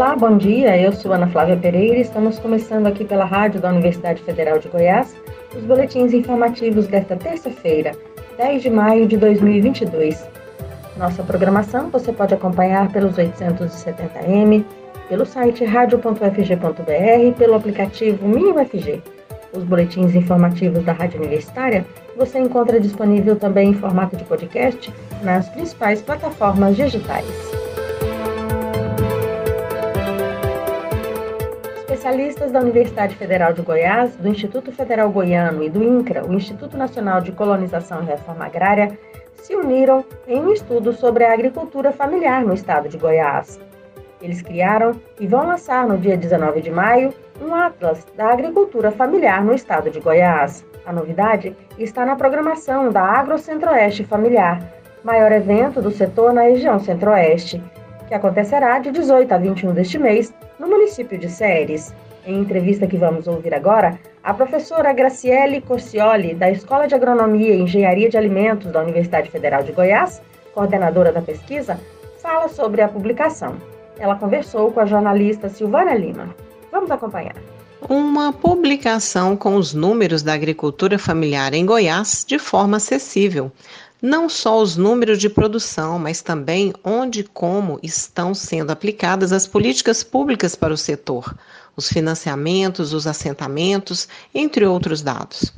Olá, bom dia. Eu sou Ana Flávia Pereira e estamos começando aqui pela rádio da Universidade Federal de Goiás os boletins informativos desta terça-feira, 10 de maio de 2022. Nossa programação você pode acompanhar pelos 870m, pelo site radio.fg.br e pelo aplicativo MinUFG. Os boletins informativos da Rádio Universitária você encontra disponível também em formato de podcast nas principais plataformas digitais. Especialistas da Universidade Federal de Goiás, do Instituto Federal Goiano e do INCRA, o Instituto Nacional de Colonização e Reforma Agrária, se uniram em um estudo sobre a agricultura familiar no estado de Goiás. Eles criaram e vão lançar no dia 19 de maio um Atlas da Agricultura Familiar no estado de Goiás. A novidade está na programação da Agro Centro-Oeste Familiar, maior evento do setor na região Centro-Oeste, que acontecerá de 18 a 21 deste mês no município de Séries. Em entrevista que vamos ouvir agora, a professora Graciele Corcioli, da Escola de Agronomia e Engenharia de Alimentos da Universidade Federal de Goiás, coordenadora da pesquisa, fala sobre a publicação. Ela conversou com a jornalista Silvana Lima. Vamos acompanhar. Uma publicação com os números da agricultura familiar em Goiás de forma acessível. Não só os números de produção, mas também onde e como estão sendo aplicadas as políticas públicas para o setor, os financiamentos, os assentamentos, entre outros dados.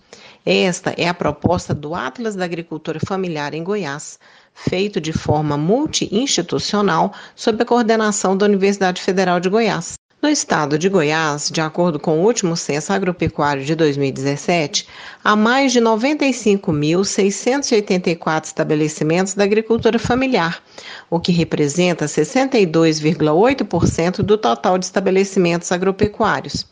Esta é a proposta do Atlas da Agricultura Familiar em Goiás, feito de forma multi-institucional sob a coordenação da Universidade Federal de Goiás. No estado de Goiás, de acordo com o último censo agropecuário de 2017, há mais de 95.684 estabelecimentos da agricultura familiar, o que representa 62,8% do total de estabelecimentos agropecuários.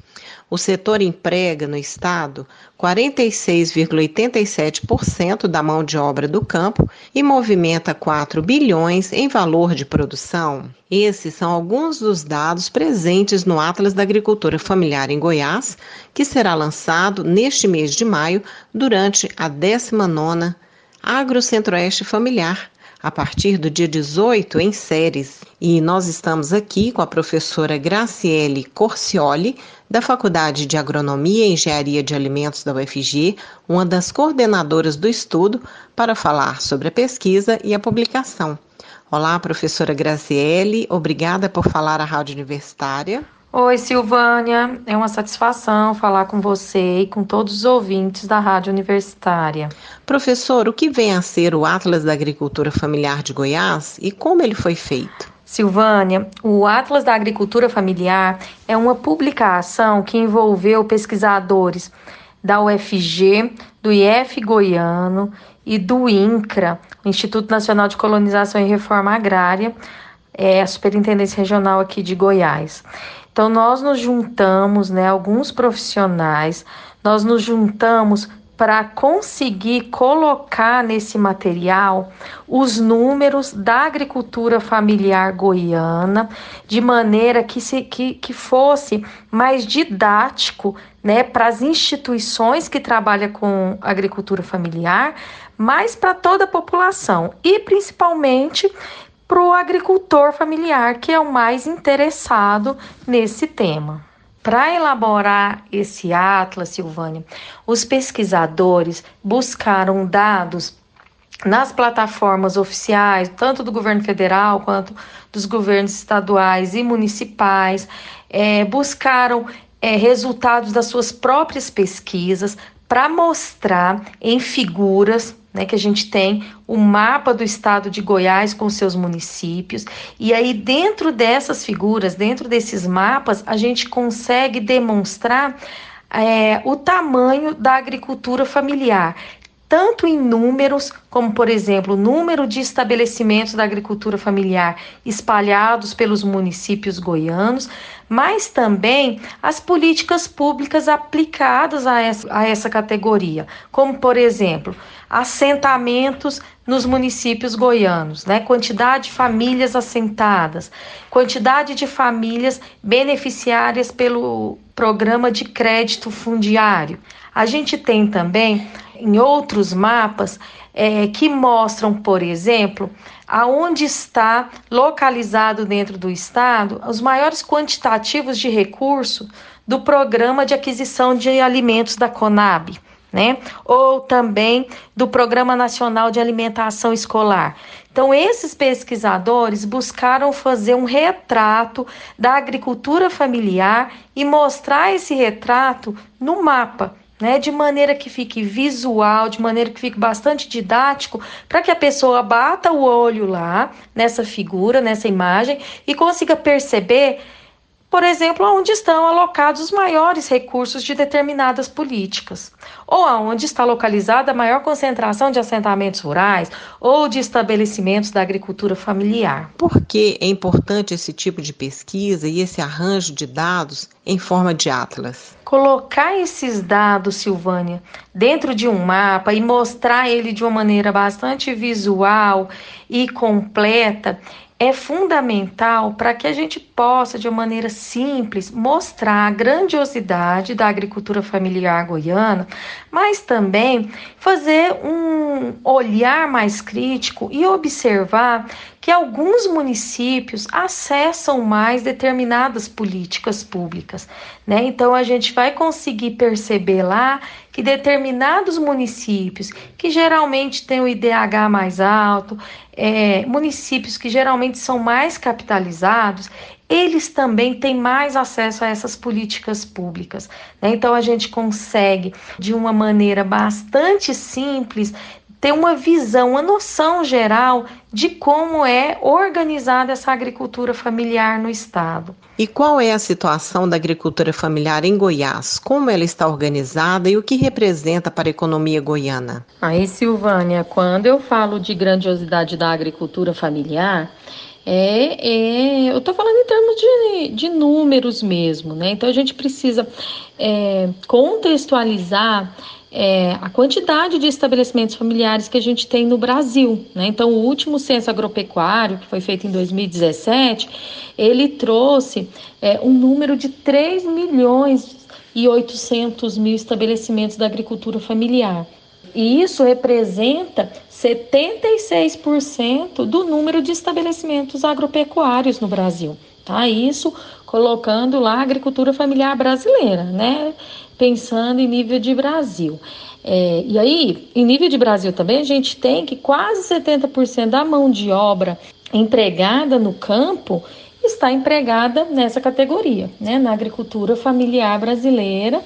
O setor emprega no estado 46,87% da mão de obra do campo e movimenta 4 bilhões em valor de produção. Esses são alguns dos dados presentes no Atlas da Agricultura Familiar em Goiás, que será lançado neste mês de maio durante a 19ª Agro Centro-Oeste Familiar, a partir do dia 18 em séries. E nós estamos aqui com a professora Graciele Corcioli, da Faculdade de Agronomia e Engenharia de Alimentos da UFG, uma das coordenadoras do estudo, para falar sobre a pesquisa e a publicação. Olá, professora Graciele, obrigada por falar à Rádio Universitária. Oi, Silvânia. É uma satisfação falar com você e com todos os ouvintes da Rádio Universitária. Professor, o que vem a ser o Atlas da Agricultura Familiar de Goiás e como ele foi feito? Silvânia, o Atlas da Agricultura Familiar é uma publicação que envolveu pesquisadores da UFG, do IF Goiano e do INCRA, Instituto Nacional de Colonização e Reforma Agrária, é a Superintendência Regional aqui de Goiás. Então, nós nos juntamos, né, alguns profissionais, nós nos juntamos para conseguir colocar nesse material os números da agricultura familiar goiana, de maneira que, se, que, que fosse mais didático né, para as instituições que trabalham com agricultura familiar, mas para toda a população e principalmente para o agricultor familiar, que é o mais interessado nesse tema. Para elaborar esse atlas, Silvânia, os pesquisadores buscaram dados nas plataformas oficiais, tanto do governo federal quanto dos governos estaduais e municipais, é, buscaram é, resultados das suas próprias pesquisas para mostrar em figuras né, que a gente tem o mapa do estado de Goiás com seus municípios, e aí dentro dessas figuras, dentro desses mapas, a gente consegue demonstrar é, o tamanho da agricultura familiar, tanto em números, como por exemplo, o número de estabelecimentos da agricultura familiar espalhados pelos municípios goianos, mas também as políticas públicas aplicadas a essa, a essa categoria, como por exemplo, assentamentos nos municípios goianos, né? Quantidade de famílias assentadas, quantidade de famílias beneficiárias pelo programa de crédito fundiário, A gente tem também em outros mapas é, que mostram, por exemplo, aonde está localizado dentro do estado os maiores quantitativos de recurso do programa de aquisição de alimentos da Conab. Né? Ou também do Programa Nacional de Alimentação Escolar. Então, esses pesquisadores buscaram fazer um retrato da agricultura familiar e mostrar esse retrato no mapa né, de maneira que fique visual, de maneira que fique bastante didático, para que a pessoa bata o olho lá nessa figura, nessa imagem e consiga perceber por exemplo, onde estão alocados os maiores recursos de determinadas políticas, ou aonde está localizada a maior concentração de assentamentos rurais ou de estabelecimentos da agricultura familiar. Por que é importante esse tipo de pesquisa e esse arranjo de dados em forma de atlas? Colocar esses dados, Silvânia, dentro de um mapa e mostrar ele de uma maneira bastante visual e completa é fundamental para que a gente possa, de uma maneira simples, mostrar a grandiosidade da agricultura familiar goiana, mas também fazer um olhar mais crítico e observar que alguns municípios acessam mais determinadas políticas públicas. Né? Então, a gente vai conseguir perceber lá que determinados municípios, que geralmente têm o IDH mais alto, é, municípios que geralmente são mais capitalizados, eles também têm mais acesso a essas políticas públicas. Né? Então, a gente consegue, de uma maneira bastante simples, ter uma visão, uma noção geral de como é organizada essa agricultura familiar no estado. E qual é a situação da agricultura familiar em Goiás? Como ela está organizada e o que representa para a economia goiana? Aí, Silvânia, quando eu falo de grandiosidade da agricultura familiar, é, é, eu estou falando em termos de, de números mesmo, né? Então a gente precisa é, contextualizar é, a quantidade de estabelecimentos familiares que a gente tem no Brasil. Né? Então, o último censo agropecuário, que foi feito em 2017, ele trouxe é, um número de 3 milhões e 800 mil estabelecimentos da agricultura familiar. E isso representa 76% do número de estabelecimentos agropecuários no Brasil. Tá? Isso colocando lá a agricultura familiar brasileira, né? pensando em nível de Brasil. É, e aí, em nível de Brasil também, a gente tem que quase 70% da mão de obra empregada no campo está empregada nessa categoria, né, na agricultura familiar brasileira,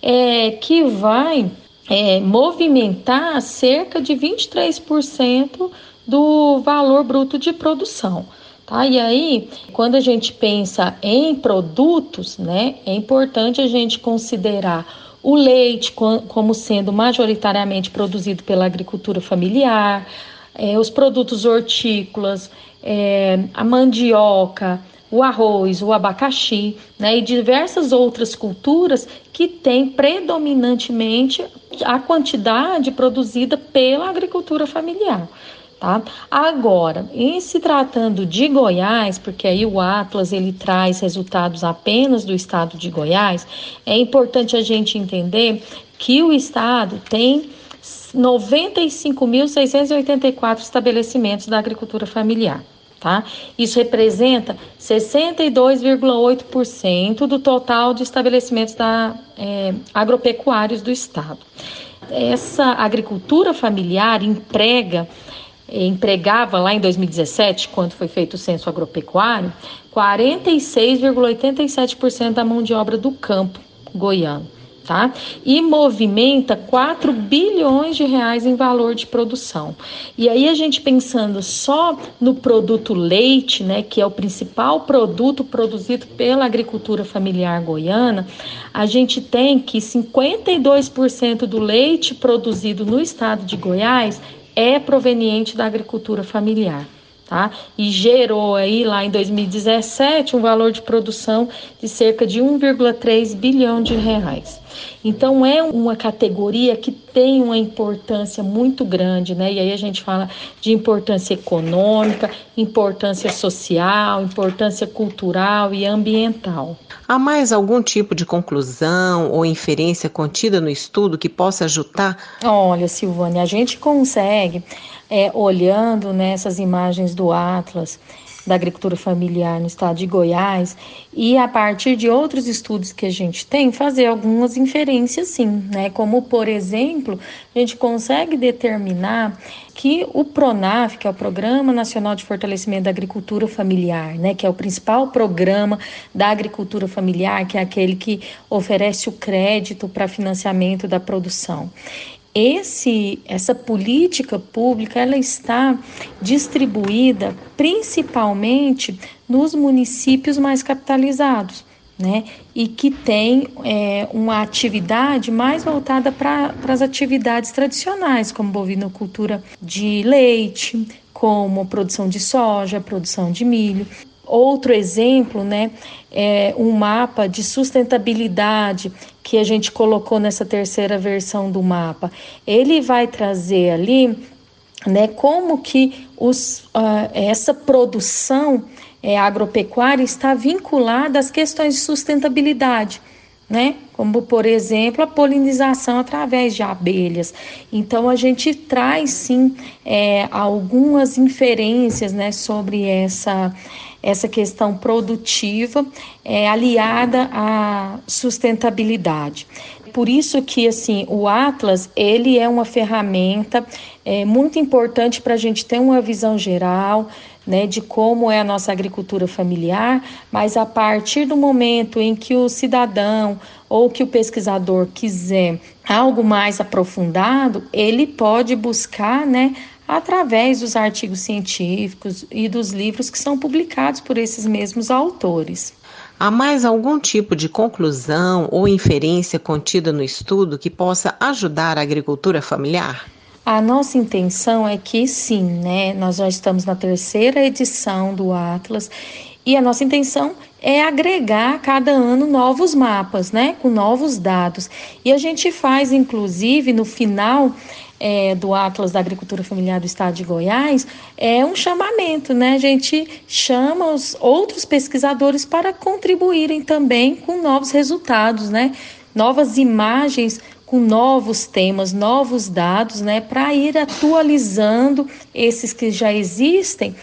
é, que vai é, movimentar cerca de 23% do valor bruto de produção. Tá? E aí, quando a gente pensa em produtos, né, é importante a gente considerar o leite como sendo majoritariamente produzido pela agricultura familiar, é, os produtos hortícolas, é, a mandioca, o arroz, o abacaxi, né, e diversas outras culturas que têm predominantemente a quantidade produzida pela agricultura familiar. Tá? Agora, em se tratando de Goiás, porque aí o Atlas ele traz resultados apenas do estado de Goiás, é importante a gente entender que o estado tem 95.684 estabelecimentos da agricultura familiar. Tá? Isso representa 62,8% do total de estabelecimentos da, é, agropecuários do estado. Essa agricultura familiar emprega empregava lá em 2017, quando foi feito o censo agropecuário, 46,87% da mão de obra do campo goiano. Tá? E movimenta 4 bilhões de reais em valor de produção. E aí a gente pensando só no produto leite, né, que é o principal produto produzido pela agricultura familiar goiana, a gente tem que 52% do leite produzido no estado de Goiás é proveniente da agricultura familiar. Tá? E gerou aí lá em 2017 um valor de produção de cerca de 1,3 bilhão de reais. Então é uma categoria que tem uma importância muito grande, né? E aí a gente fala de importância econômica, importância social, importância cultural e ambiental. Há mais algum tipo de conclusão ou inferência contida no estudo que possa ajudar? Olha, Silvânia, a gente consegue é, olhando nessas imagens do Atlas da agricultura familiar no estado de Goiás e a partir de outros estudos que a gente tem fazer algumas inferências sim, né? Como por exemplo, a gente consegue determinar que o PRONAF, que é o Programa Nacional de Fortalecimento da Agricultura Familiar, né, que é o principal programa da agricultura familiar, que é aquele que oferece o crédito para financiamento da produção esse essa política pública ela está distribuída principalmente nos municípios mais capitalizados, né? E que tem é, uma atividade mais voltada para as atividades tradicionais, como bovinocultura de leite, como produção de soja, produção de milho. Outro exemplo, né, é um mapa de sustentabilidade que a gente colocou nessa terceira versão do mapa. Ele vai trazer ali, né, como que os, uh, essa produção é, agropecuária está vinculada às questões de sustentabilidade. Né? Como, por exemplo, a polinização através de abelhas. Então, a gente traz sim é, algumas inferências né, sobre essa, essa questão produtiva é, aliada à sustentabilidade. Por isso que assim o Atlas ele é uma ferramenta é, muito importante para a gente ter uma visão geral né, de como é a nossa agricultura familiar, mas a partir do momento em que o cidadão ou que o pesquisador quiser algo mais aprofundado, ele pode buscar né, através dos artigos científicos e dos livros que são publicados por esses mesmos autores. Há mais algum tipo de conclusão ou inferência contida no estudo que possa ajudar a agricultura familiar? A nossa intenção é que sim, né? Nós já estamos na terceira edição do Atlas e a nossa intenção é agregar cada ano novos mapas, né? Com novos dados. E a gente faz, inclusive, no final é, do Atlas da Agricultura Familiar do Estado de Goiás é um chamamento, né? A gente chama os outros pesquisadores para contribuírem também com novos resultados, né? Novas imagens com novos temas, novos dados, né? Para ir atualizando esses que já existem,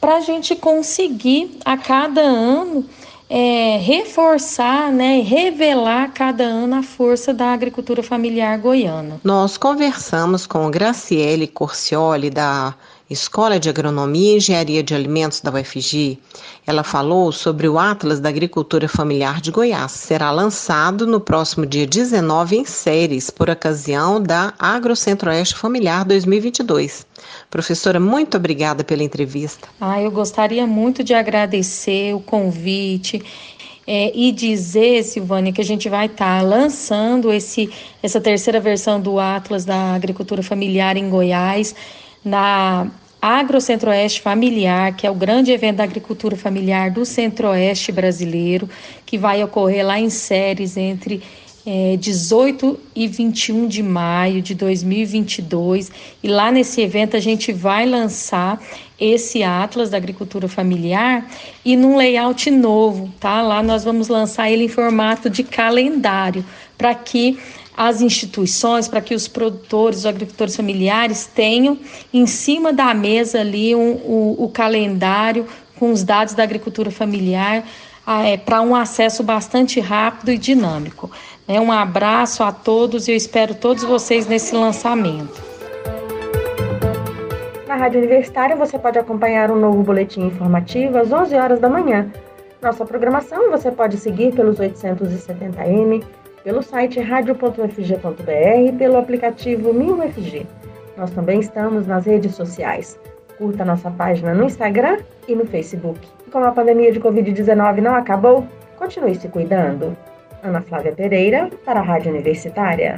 para a gente conseguir a cada ano é, reforçar, né, revelar cada ano a força da agricultura familiar goiana. Nós conversamos com Graciele Corcioli, da Escola de Agronomia e Engenharia de Alimentos da UFG. Ela falou sobre o Atlas da Agricultura Familiar de Goiás. Será lançado no próximo dia 19 em séries, por ocasião da Agro Centro-Oeste Familiar 2022. Professora, muito obrigada pela entrevista. Ah, eu gostaria muito de agradecer o convite é, e dizer, Silvânia, que a gente vai estar tá lançando esse, essa terceira versão do Atlas da Agricultura Familiar em Goiás na Agro Centro-Oeste Familiar, que é o grande evento da agricultura familiar do Centro-Oeste brasileiro, que vai ocorrer lá em Séries entre é, 18 e 21 de maio de 2022. E lá nesse evento a gente vai lançar esse Atlas da Agricultura Familiar e num layout novo, tá? Lá nós vamos lançar ele em formato de calendário, para que as instituições, para que os produtores, os agricultores familiares tenham em cima da mesa ali um, o, o calendário com os dados da agricultura familiar é, para um acesso bastante rápido e dinâmico. É, um abraço a todos e eu espero todos vocês nesse lançamento. Na Rádio Universitária você pode acompanhar um novo boletim informativo às 11 horas da manhã. Nossa programação você pode seguir pelos 870m pelo site radio.fg.br e pelo aplicativo MinUFG. Nós também estamos nas redes sociais. Curta nossa página no Instagram e no Facebook. E como a pandemia de Covid-19 não acabou, continue se cuidando. Ana Flávia Pereira, para a Rádio Universitária.